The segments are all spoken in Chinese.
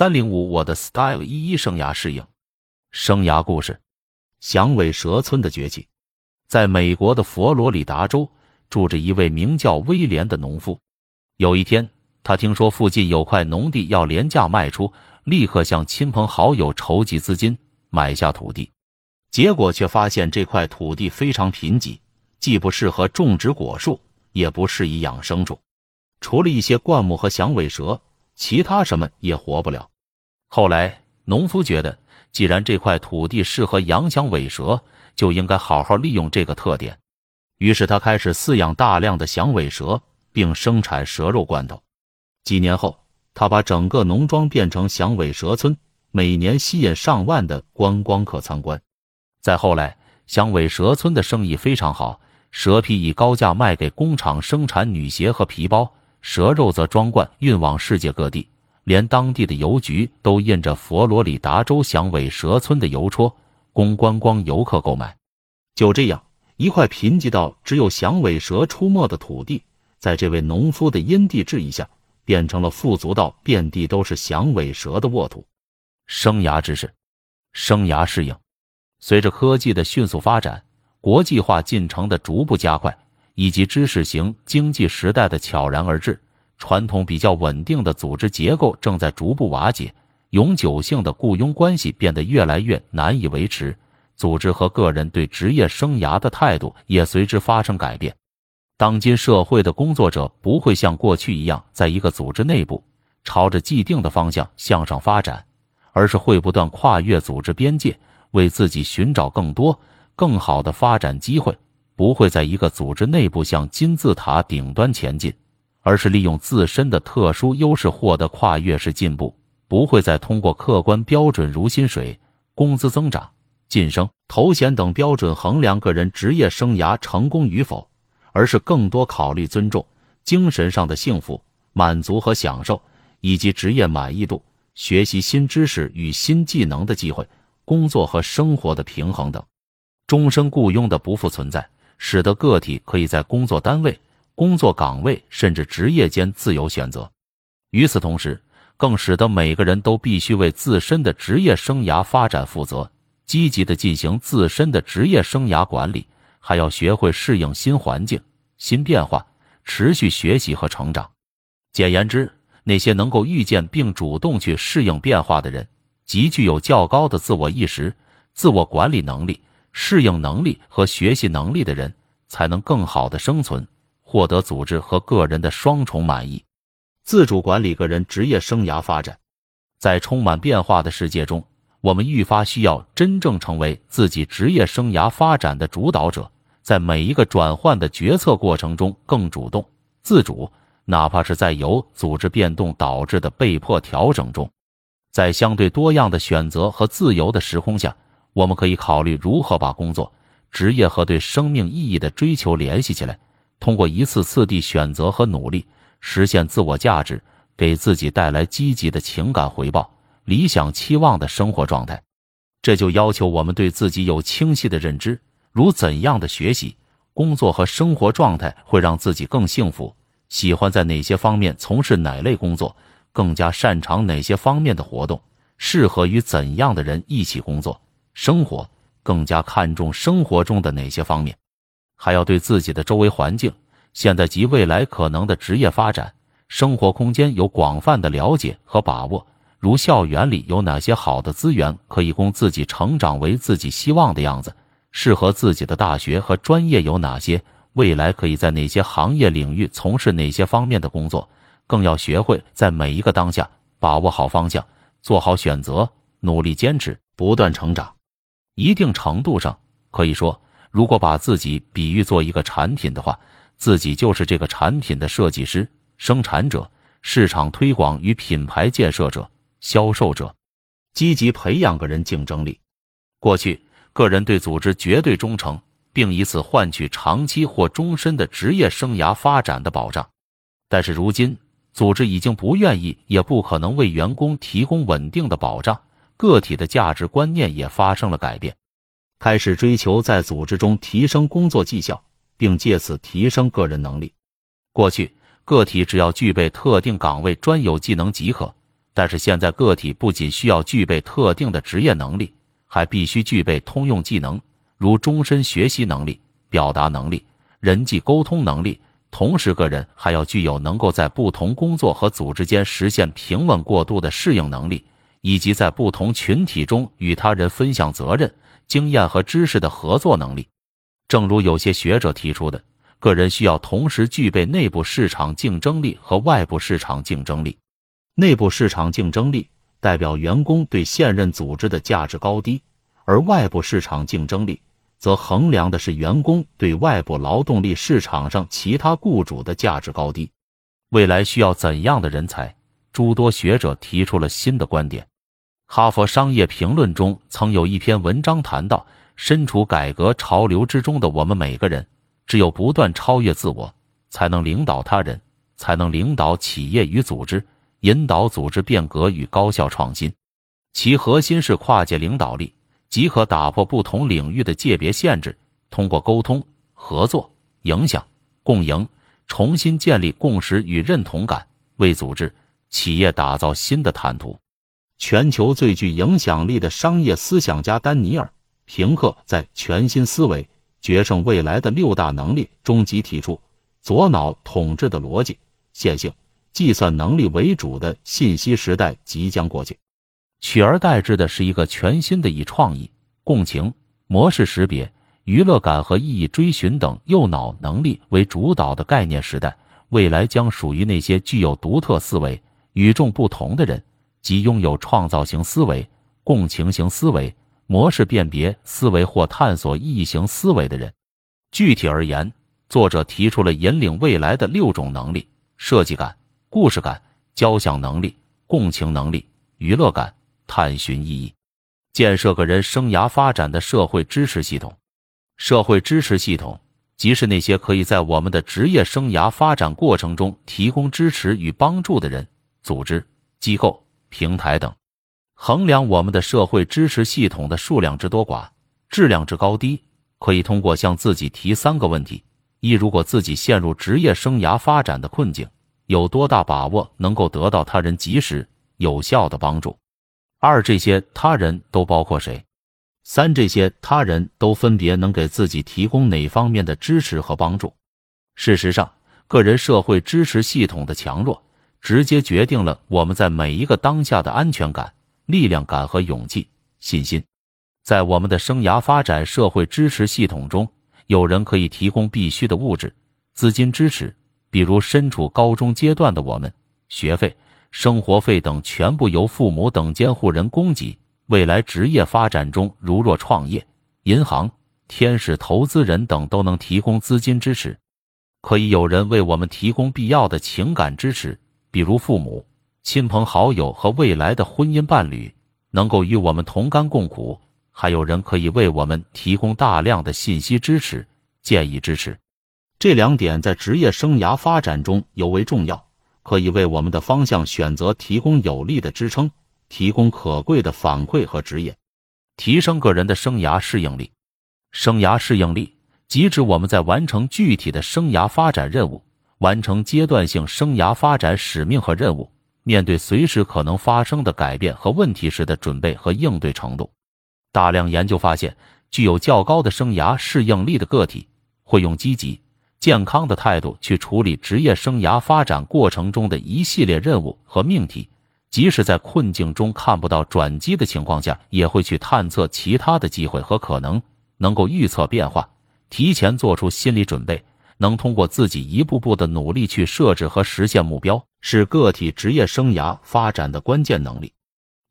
三零五我的 Style 一一生涯适应，生涯故事，响尾蛇村的崛起。在美国的佛罗里达州，住着一位名叫威廉的农夫。有一天，他听说附近有块农地要廉价卖出，立刻向亲朋好友筹集资金买下土地。结果却发现这块土地非常贫瘠，既不适合种植果树，也不适宜养牲畜，除了一些灌木和响尾蛇，其他什么也活不了。后来，农夫觉得，既然这块土地适合养响尾蛇，就应该好好利用这个特点。于是，他开始饲养大量的响尾蛇，并生产蛇肉罐头。几年后，他把整个农庄变成响尾蛇村，每年吸引上万的观光客参观。再后来，响尾蛇村的生意非常好，蛇皮以高价卖给工厂生产女鞋和皮包，蛇肉则装罐运往世界各地，连当地的邮局都印着佛罗里达州响尾蛇村的邮戳，供观光游客购买。就这样，一块贫瘠到只有响尾蛇出没的土地，在这位农夫的因地制宜下，变成了富足到遍地都是响尾蛇的沃土。生涯知识，生涯适应。随着科技的迅速发展，国际化进程的逐步加快，以及知识型经济时代的悄然而至，传统比较稳定的组织结构正在逐步瓦解，永久性的雇佣关系变得越来越难以维持，组织和个人对职业生涯的态度也随之发生改变。当今社会的工作者不会像过去一样，在一个组织内部朝着既定的方向向上发展，而是会不断跨越组织边界。为自己寻找更多、更好的发展机会，不会在一个组织内部向金字塔顶端前进，而是利用自身的特殊优势获得跨越式进步；不会再通过客观标准如薪水、工资增长、晋升、头衔等标准衡量个人职业生涯成功与否，而是更多考虑尊重、精神上的幸福、满足和享受，以及职业满意度、学习新知识与新技能的机会。工作和生活的平衡等，终身雇佣的不复存在，使得个体可以在工作单位、工作岗位甚至职业间自由选择。与此同时，更使得每个人都必须为自身的职业生涯发展负责，积极的进行自身的职业生涯管理，还要学会适应新环境、新变化，持续学习和成长。简言之，那些能够预见并主动去适应变化的人。极具有较高的自我意识、自我管理能力、适应能力和学习能力的人，才能更好的生存，获得组织和个人的双重满意。自主管理个人职业生涯发展，在充满变化的世界中，我们愈发需要真正成为自己职业生涯发展的主导者，在每一个转换的决策过程中更主动、自主，哪怕是在由组织变动导致的被迫调整中。在相对多样的选择和自由的时空下，我们可以考虑如何把工作、职业和对生命意义的追求联系起来，通过一次次地选择和努力，实现自我价值，给自己带来积极的情感回报、理想期望的生活状态。这就要求我们对自己有清晰的认知，如怎样的学习、工作和生活状态会让自己更幸福，喜欢在哪些方面从事哪类工作。更加擅长哪些方面的活动，适合与怎样的人一起工作、生活？更加看重生活中的哪些方面？还要对自己的周围环境、现在及未来可能的职业发展、生活空间有广泛的了解和把握。如校园里有哪些好的资源可以供自己成长为自己希望的样子？适合自己的大学和专业有哪些？未来可以在哪些行业领域从事哪些方面的工作？更要学会在每一个当下把握好方向，做好选择，努力坚持，不断成长。一定程度上可以说，如果把自己比喻做一个产品的话，自己就是这个产品的设计师、生产者、市场推广与品牌建设者、销售者。积极培养个人竞争力。过去，个人对组织绝对忠诚，并以此换取长期或终身的职业生涯发展的保障。但是如今，组织已经不愿意，也不可能为员工提供稳定的保障。个体的价值观念也发生了改变，开始追求在组织中提升工作绩效，并借此提升个人能力。过去，个体只要具备特定岗位专有技能即可，但是现在个体不仅需要具备特定的职业能力，还必须具备通用技能，如终身学习能力、表达能力、人际沟通能力。同时，个人还要具有能够在不同工作和组织间实现平稳过渡的适应能力，以及在不同群体中与他人分享责任、经验和知识的合作能力。正如有些学者提出的，个人需要同时具备内部市场竞争力和外部市场竞争力。内部市场竞争力代表员工对现任组织的价值高低，而外部市场竞争力则衡量的是员工对外部劳动力市场上其他雇主的价值高低。未来需要怎样的人才？诸多学者提出了新的观点。哈佛商业评论中曾有一篇文章谈到。身处改革潮流之中的我们每个人，只有不断超越自我，才能领导他人，才能领导企业与组织，引导组织变革与高效创新。其核心是跨界领导力，即可打破不同领域的界别限制，通过沟通、合作、影响、共赢，重新建立共识与认同感，为组织、企业打造新的坦途。全球最具影响力的商业思想家丹尼尔。平克在《全新思维：决胜未来的六大能力》中即提出，左脑统治的逻辑、线性、计算能力为主的信息时代即将过去，取而代之的是一个全新的以创意、共情、模式识别、娱乐感和意义追寻等右脑能力为主导的概念时代。未来将属于那些具有独特思维、与众不同的人，即拥有创造型思维、共情型思维。模式辨别思维或探索意义型思维的人，具体而言，作者提出了引领未来的六种能力：设计感、故事感、交响能力、共情能力、娱乐感、探寻意义。建设个人生涯发展的社会支持系统。社会支持系统即是那些可以在我们的职业生涯发展过程中提供支持与帮助的人、组织、机构、平台等。衡量我们的社会支持系统的数量之多寡、质量之高低，可以通过向自己提三个问题：一、如果自己陷入职业生涯发展的困境，有多大把握能够得到他人及时有效的帮助；二、这些他人都包括谁；三、这些他人都分别能给自己提供哪方面的支持和帮助。事实上，个人社会支持系统的强弱，直接决定了我们在每一个当下的安全感。力量感和勇气、信心，在我们的生涯发展社会支持系统中，有人可以提供必须的物质、资金支持，比如身处高中阶段的我们，学费、生活费等全部由父母等监护人供给；未来职业发展中，如若创业，银行、天使投资人等都能提供资金支持。可以有人为我们提供必要的情感支持，比如父母。亲朋好友和未来的婚姻伴侣能够与我们同甘共苦，还有人可以为我们提供大量的信息支持、建议支持。这两点在职业生涯发展中尤为重要，可以为我们的方向选择提供有力的支撑，提供可贵的反馈和指引，提升个人的生涯适应力。生涯适应力即指我们在完成具体的生涯发展任务、完成阶段性生涯发展使命和任务。面对随时可能发生的改变和问题时的准备和应对程度，大量研究发现，具有较高的生涯适应力的个体会用积极、健康的态度去处理职业生涯发展过程中的一系列任务和命题，即使在困境中看不到转机的情况下，也会去探测其他的机会和可能，能够预测变化，提前做出心理准备。能通过自己一步步的努力去设置和实现目标，是个体职业生涯发展的关键能力。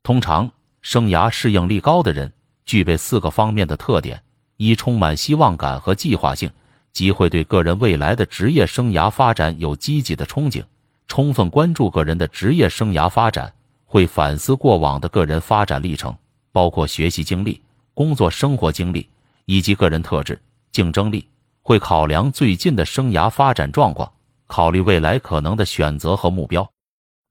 通常，生涯适应力高的人具备四个方面的特点：一、充满希望感和计划性，即会对个人未来的职业生涯发展有积极的憧憬，充分关注个人的职业生涯发展，会反思过往的个人发展历程，包括学习经历、工作生活经历以及个人特质、竞争力。会考量最近的生涯发展状况，考虑未来可能的选择和目标，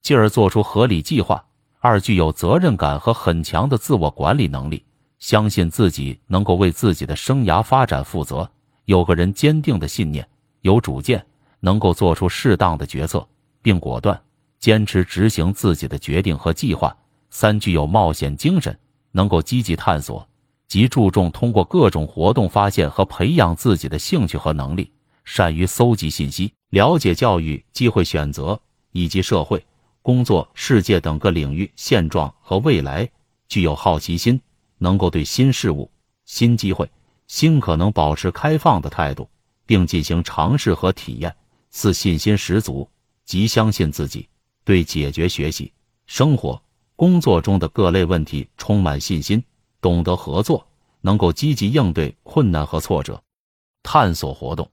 进而做出合理计划。二、具有责任感和很强的自我管理能力，相信自己能够为自己的生涯发展负责，有个人坚定的信念，有主见，能够做出适当的决策，并果断、坚持执行自己的决定和计划；三、具有冒险精神，能够积极探索，即注重通过各种活动发现和培养自己的兴趣和能力，善于搜集信息，了解教育、机会选择以及社会、工作、世界等各领域现状和未来；具有好奇心，能够对新事物、新机会、新可能保持开放的态度，并进行尝试和体验；四、信心十足，即相信自己。对解决学习、生活、工作中的各类问题充满信心，懂得合作，能够积极应对困难和挫折。探索活动，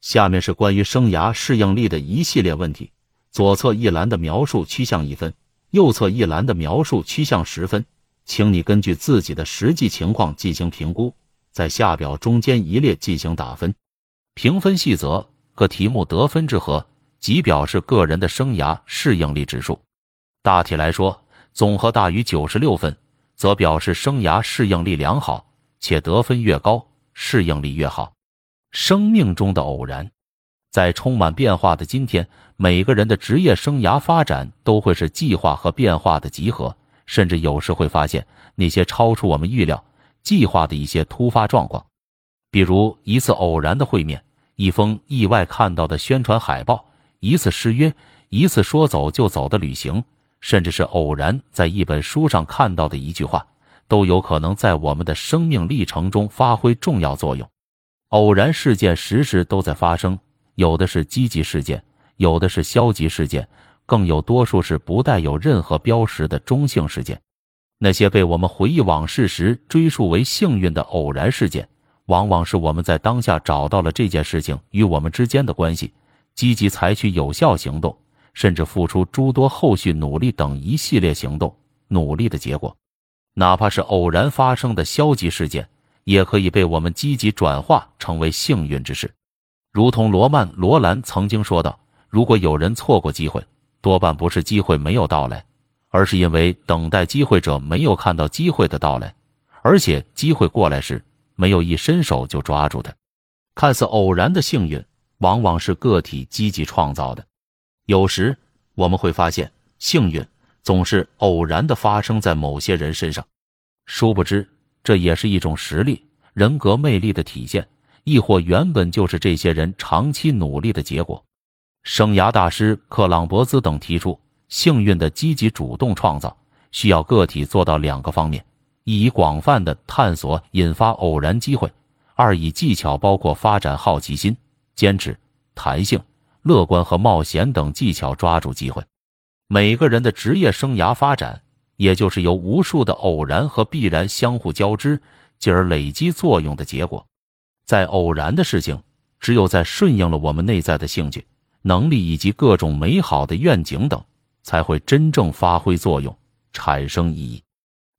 下面是关于生涯适应力的一系列问题。左侧一栏的描述趋向一分，右侧一栏的描述趋向十分，请你根据自己的实际情况进行评估，在下表中间一列进行打分。评分细则：各题目得分之和。即表示个人的生涯适应力指数。大体来说，总和大于九十六分，则表示生涯适应力良好，且得分越高，适应力越好。生命中的偶然，在充满变化的今天，每个人的职业生涯发展都会是计划和变化的集合，甚至有时会发现那些超出我们预料、计划的一些突发状况，比如一次偶然的会面，一封意外看到的宣传海报。一次失约，一次说走就走的旅行，甚至是偶然在一本书上看到的一句话，都有可能在我们的生命历程中发挥重要作用。偶然事件时时都在发生，有的是积极事件，有的是消极事件，更有多数是不带有任何标识的中性事件。那些被我们回忆往事时追溯为幸运的偶然事件，往往是我们在当下找到了这件事情与我们之间的关系。积极采取有效行动，甚至付出诸多后续努力等一系列行动努力的结果，哪怕是偶然发生的消极事件，也可以被我们积极转化成为幸运之事。如同罗曼·罗兰曾经说道：“如果有人错过机会，多半不是机会没有到来，而是因为等待机会者没有看到机会的到来，而且机会过来时没有一伸手就抓住它。”看似偶然的幸运。往往是个体积极创造的。有时我们会发现，幸运总是偶然的发生在某些人身上，殊不知这也是一种实力、人格魅力的体现，亦或原本就是这些人长期努力的结果。生涯大师克朗伯兹等提出，幸运的积极主动创造需要个体做到两个方面：一以广泛的探索引发偶然机会；二以技巧包括发展好奇心。坚持、弹性、乐观和冒险等技巧抓住机会。每个人的职业生涯发展，也就是由无数的偶然和必然相互交织，进而累积作用的结果。在偶然的事情，只有在顺应了我们内在的兴趣、能力以及各种美好的愿景等，才会真正发挥作用，产生意义。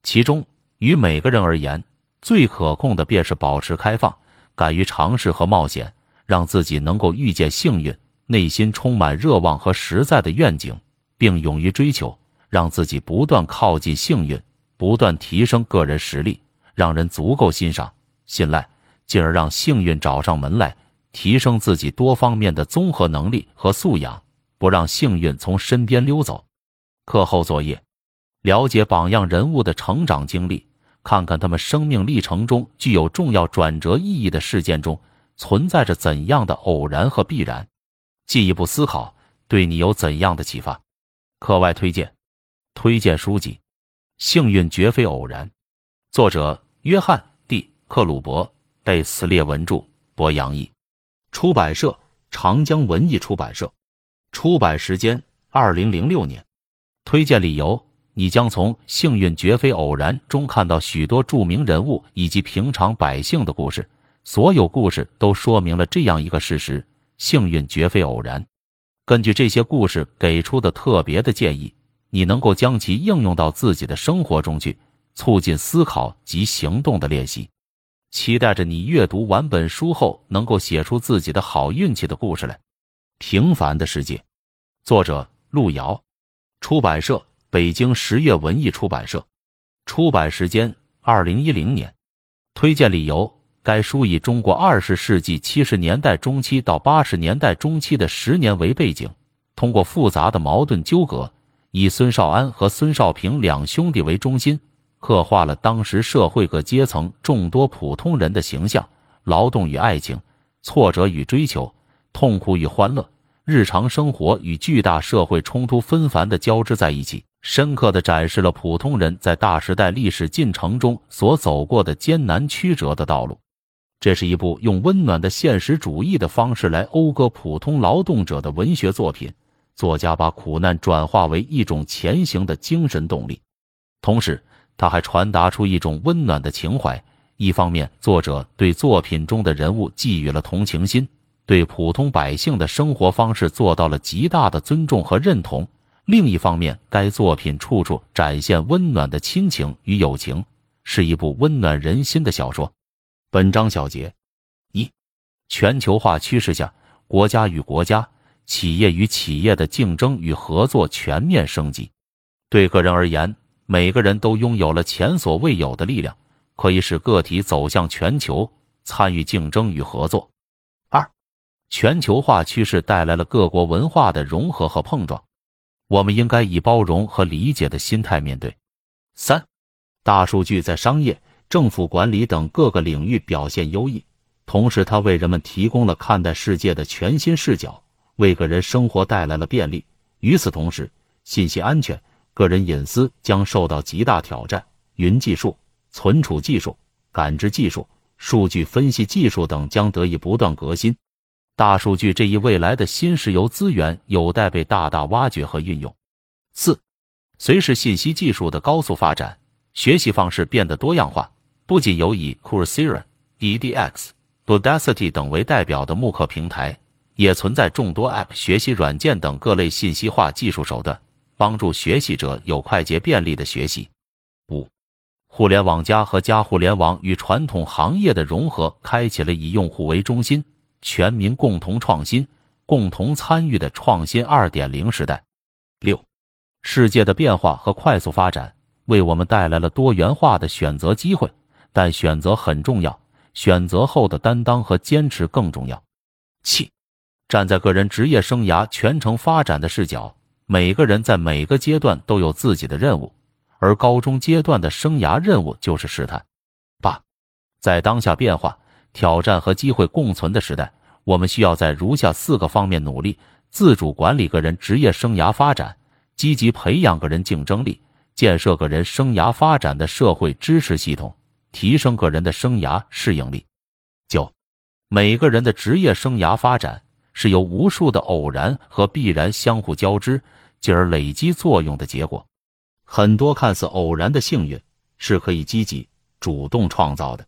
其中，于每个人而言，最可控的便是保持开放，敢于尝试和冒险。让自己能够遇见幸运，内心充满热望和实在的愿景，并勇于追求，让自己不断靠近幸运，不断提升个人实力，让人足够欣赏、信赖，进而让幸运找上门来，提升自己多方面的综合能力和素养，不让幸运从身边溜走。课后作业：了解榜样人物的成长经历，看看他们生命历程中具有重要转折意义的事件中。存在着怎样的偶然和必然？进一步思考对你有怎样的启发？课外推荐：推荐书籍《幸运绝非偶然》，作者约翰 ·D· 克鲁伯，贝斯列文著，博洋译，出版社长江文艺出版社，出版时间二零零六年。推荐理由：你将从《幸运绝非偶然》中看到许多著名人物以及平常百姓的故事。所有故事都说明了这样一个事实：幸运绝非偶然。根据这些故事给出的特别的建议，你能够将其应用到自己的生活中去，促进思考及行动的练习。期待着你阅读完本书后，能够写出自己的好运气的故事来。平凡的世界，作者路遥，出版社北京十月文艺出版社，出版时间二零一零年。推荐理由。该书以中国二十世纪七十年代中期到八十年代中期的十年为背景，通过复杂的矛盾纠葛，以孙少安和孙少平两兄弟为中心，刻画了当时社会各阶层众多普通人的形象：劳动与爱情，挫折与追求，痛苦与欢乐，日常生活与巨大社会冲突纷繁的交织在一起，深刻的展示了普通人在大时代历史进程中所走过的艰难曲折的道路。这是一部用温暖的现实主义的方式来讴歌普通劳动者的文学作品。作家把苦难转化为一种前行的精神动力，同时他还传达出一种温暖的情怀。一方面，作者对作品中的人物寄予了同情心，对普通百姓的生活方式做到了极大的尊重和认同；另一方面，该作品处处展现温暖的亲情与友情，是一部温暖人心的小说。本章小结：一、全球化趋势下，国家与国家、企业与企业的竞争与合作全面升级。对个人而言，每个人都拥有了前所未有的力量，可以使个体走向全球，参与竞争与合作。二、全球化趋势带来了各国文化的融合和碰撞，我们应该以包容和理解的心态面对。三、大数据在商业。政府管理等各个领域表现优异，同时它为人们提供了看待世界的全新视角，为个人生活带来了便利。与此同时，信息安全、个人隐私将受到极大挑战。云技术、存储技术、感知技术、数据分析技术等将得以不断革新。大数据这一未来的新石油资源有待被大大挖掘和运用。四，随着信息技术的高速发展，学习方式变得多样化。不仅有以 Coursera、edX、Udacity 等为代表的慕课平台，也存在众多 App 学习软件等各类信息化技术手段，帮助学习者有快捷便利的学习。五、互联网加和加互联网与传统行业的融合，开启了以用户为中心、全民共同创新、共同参与的创新二点零时代。六、世界的变化和快速发展，为我们带来了多元化的选择机会。但选择很重要，选择后的担当和坚持更重要。七，站在个人职业生涯全程发展的视角，每个人在每个阶段都有自己的任务，而高中阶段的生涯任务就是试探。八，在当下变化、挑战和机会共存的时代，我们需要在如下四个方面努力：自主管理个人职业生涯发展，积极培养个人竞争力，建设个人生涯发展的社会支持系统。提升个人的生涯适应力。九，每个人的职业生涯发展是由无数的偶然和必然相互交织，进而累积作用的结果。很多看似偶然的幸运是可以积极主动创造的。